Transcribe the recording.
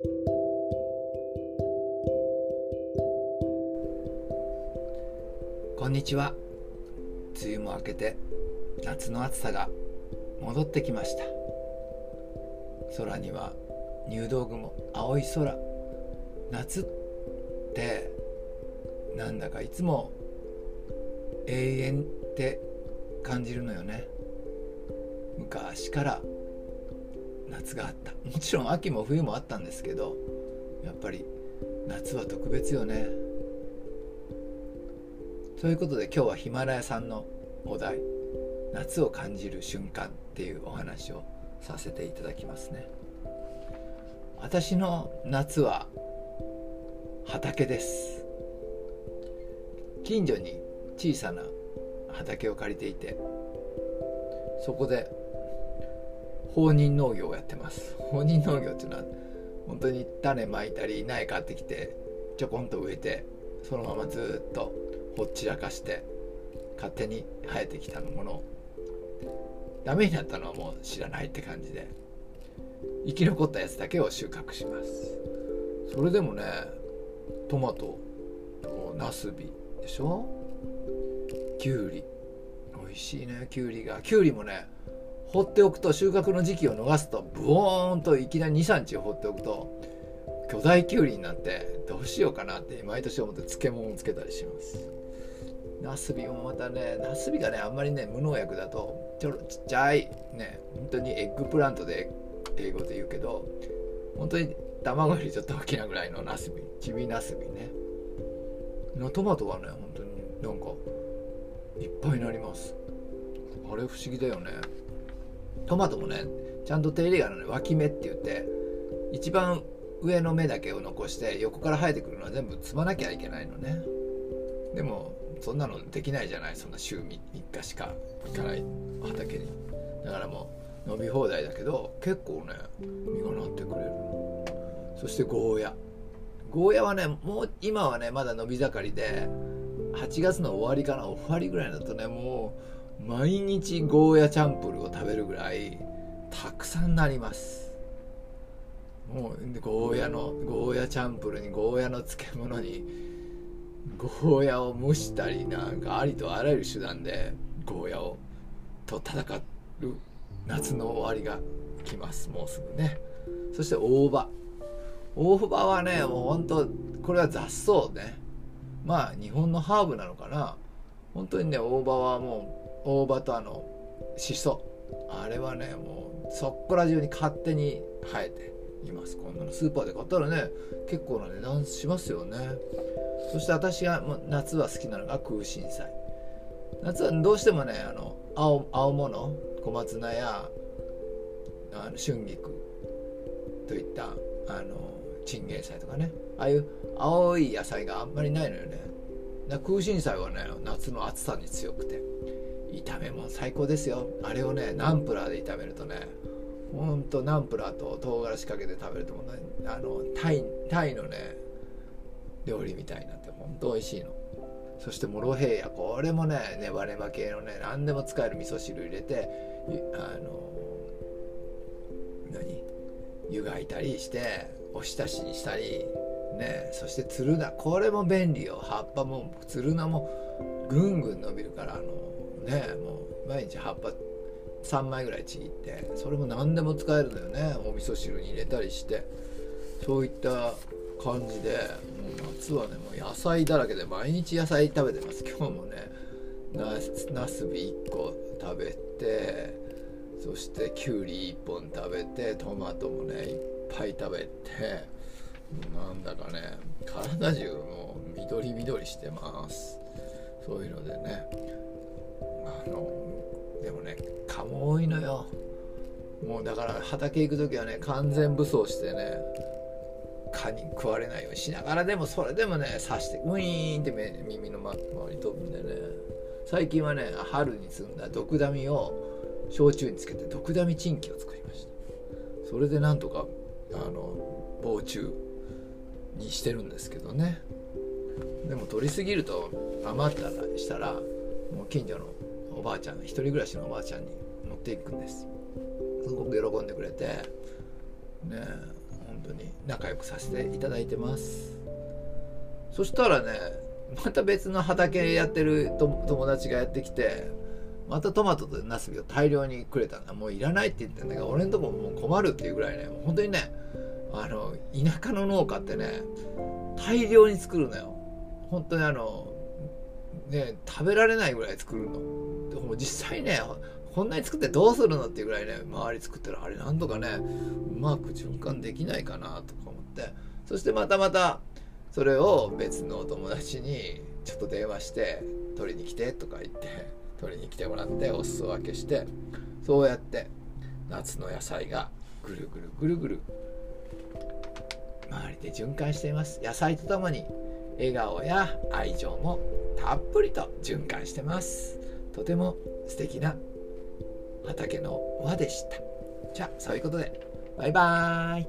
こんにちは。梅雨も明けて夏の暑さが戻ってきました。空には入道雲青い空。夏ってなんだかいつも永遠って感じるのよね。昔から夏があった。もちろん秋も冬もあったんですけどやっぱり夏は特別よね。ということで今日はヒマラヤさんのお題夏を感じる瞬間っていうお話をさせていただきますね。私の夏は畑です。近所に小さな畑を借りていてそこで放任農業をやってます。放任農業っていうのは本当に種まいたり苗買ってきてちょこんと植えてそのままずっとほっちらかして勝手に生えてきたもの。ダメになったのはもう知らないって感じで生き残ったやつだけを収穫します。それでもねトマトナスビでしょ？きゅうり美味しいねきゅうりが。きゅうりもね放っておくと収穫の時期を逃すとブオーンといきなり2、3日放っておくと巨大きゅうりになってどうしようかなって毎年思って漬物をつけたりします。ナスビもまたねナスビがねあんまりね無農薬だとちょろちっちゃいね本当に eggplant で英語で言うけど本当に卵よりちょっと大きなぐらいのナスビちびナスビね。のトマトはね本当になんかいっぱいになります。あれ不思議だよね。トマトもねちゃんと手入れがあるのね。脇芽って言って一番上の芽だけを残して横から生えてくるのは全部摘まなきゃいけないのね。でもそんなのできないじゃない。そんな週 3, 日しか行かない。畑に。だからもう伸び放題だけど結構ね実がなってくれる。そしてゴーヤ。ゴーヤはねもう今はねまだ伸び盛りで8月の終わりかな終わりぐらいだとねもう毎日ゴーヤチャンプルを食べるぐらいたくさんなります。もうゴーヤのゴーヤチャンプルにゴーヤの漬物にゴーヤを蒸したりなんかありとあらゆる手段でゴーヤをと戦う夏の終わりが来ます。もうすぐね。そして大葉。大葉はねもうほんとこれは雑草ね。まあ日本のハーブなのかな。本当にね大葉はもう大葉とあのしそあれはねもうそっこら中に勝手に生えています。こんなのスーパーで買ったらね結構な値段しますよね。そして私が夏は好きなのが空心菜。夏はどうしてもねあの青青物小松菜やあの春菊といったあのチンゲン菜とかね。ああいう青い野菜があんまりないのよね。空心菜はね夏の暑さに強くて。炒めも最高ですよ。あれをねナンプラーで炒めるとねほんとナンプラーと唐辛子かけて食べるともねあのタイタイのね料理みたいになってほんと美味しいの。そしてモロヘイヤこれもねネバネバ系のね何でも使える味噌汁入れてあの何？湯がいたりしておひたしにしたりねそしてつるなこれも便利よ。葉っぱもつるなもぐんぐん伸びるからあのねもう毎日葉っぱ3枚ぐらいちぎってそれも何でも使えるのよね。お味噌汁に入れたりして。そういった感じでもう夏はねもう野菜だらけで毎日野菜食べてます。今日もねなすび1個食べてそしてきゅうり1本食べてトマトもねいっぱい食べてなんだかね体中もう緑緑してます。そういうのでね。のでもね蚊も多いのよ。もうだから畑行く時はね完全武装してね蚊に食われないようにしながらでもそれでもね刺してウィーンって耳の周り飛ぶんでね。最近はね春に摘んだ毒ダミを焼酎につけて毒ダミチンキを作りました。それでなんとかあの防虫にしてるんですけどね。でも取りすぎると余ったらしたらもう近所のおばあちゃん一人暮らしのおばあちゃんに持っていくんです。すごく喜んでくれて。ね本当に。仲良くさせていただいてます。そしたらねまた別の畑やってる友達がやってきてまたトマトとナスビを大量にくれたんだ。もういらないって言ってんだ。けど俺んとこもう困るっていうぐらいね本当にねあの田舎の農家ってね大量に作るのよ。本当にあのね食べられないぐらい作るの。でも実際ねこんなに作ってどうするのっていうぐらいね周り作ってるあれなんとかねうまく循環できないかなとか思って。そしてまたまたそれを別のお友達にちょっと電話して取りに来てとか言って取りに来てもらってお裾分けしてそうやって夏の野菜がぐるぐるぐるぐる周りで循環しています。野菜とともに笑顔や愛情もたっぷりと循環してます。とても素敵な畑の輪でした。じゃあそういうことでバイバーイ。